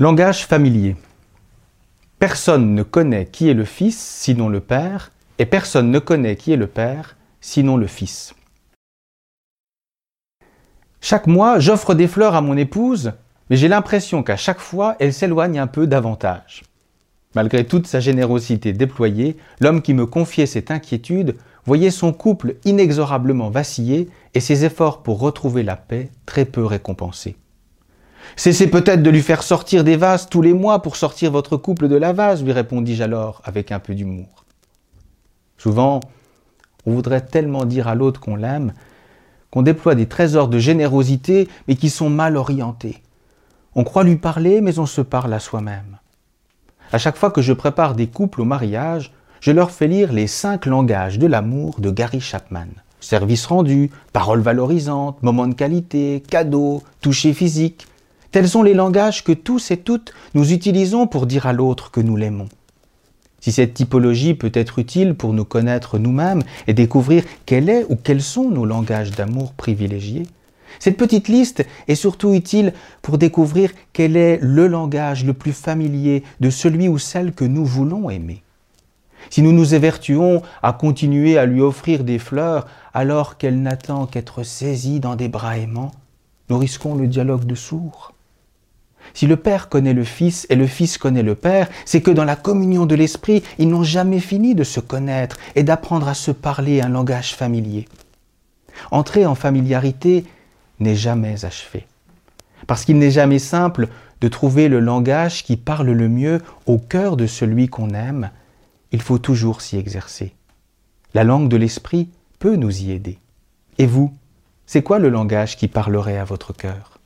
Langage familier. Personne ne connaît qui est le Fils sinon le Père, et personne ne connaît qui est le Père sinon le Fils. Chaque mois, j'offre des fleurs à mon épouse, mais j'ai l'impression qu'à chaque fois, elle s'éloigne un peu davantage. Malgré toute sa générosité déployée, l'homme qui me confiait cette inquiétude voyait son couple inexorablement vaciller et ses efforts pour retrouver la paix très peu récompensés. Cessez peut-être de lui faire sortir des vases tous les mois pour sortir votre couple de la vase, lui répondis-je alors avec un peu d'humour. Souvent, on voudrait tellement dire à l'autre qu'on l'aime, qu'on déploie des trésors de générosité, mais qui sont mal orientés. On croit lui parler, mais on se parle à soi-même. À chaque fois que je prépare des couples au mariage, je leur fais lire les cinq langages de l'amour de Gary Chapman. Service rendu, paroles valorisantes, moments de qualité, cadeaux, toucher physique, Tels sont les langages que tous et toutes nous utilisons pour dire à l'autre que nous l'aimons. Si cette typologie peut être utile pour nous connaître nous-mêmes et découvrir quel est ou quels sont nos langages d'amour privilégiés, cette petite liste est surtout utile pour découvrir quel est le langage le plus familier de celui ou celle que nous voulons aimer. Si nous nous évertuons à continuer à lui offrir des fleurs alors qu'elle n'attend qu'être saisie dans des bras aimants, nous risquons le dialogue de sourds. Si le Père connaît le Fils et le Fils connaît le Père, c'est que dans la communion de l'Esprit, ils n'ont jamais fini de se connaître et d'apprendre à se parler un langage familier. Entrer en familiarité n'est jamais achevé, parce qu'il n'est jamais simple de trouver le langage qui parle le mieux au cœur de celui qu'on aime, il faut toujours s'y exercer. La langue de l'Esprit peut nous y aider. Et vous, c'est quoi le langage qui parlerait à votre cœur?